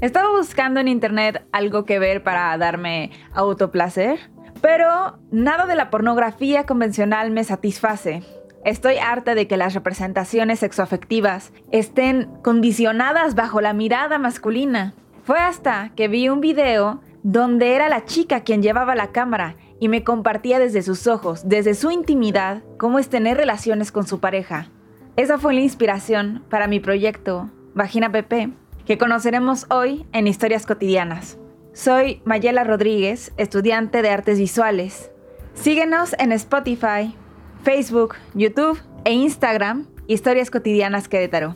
Estaba buscando en internet algo que ver para darme autoplacer, pero nada de la pornografía convencional me satisface. Estoy harta de que las representaciones sexoafectivas estén condicionadas bajo la mirada masculina. Fue hasta que vi un video donde era la chica quien llevaba la cámara y me compartía desde sus ojos, desde su intimidad, cómo es tener relaciones con su pareja. Esa fue la inspiración para mi proyecto Vagina PP, que conoceremos hoy en Historias Cotidianas. Soy Mayela Rodríguez, estudiante de artes visuales. Síguenos en Spotify, Facebook, YouTube e Instagram, Historias Cotidianas Querétaro.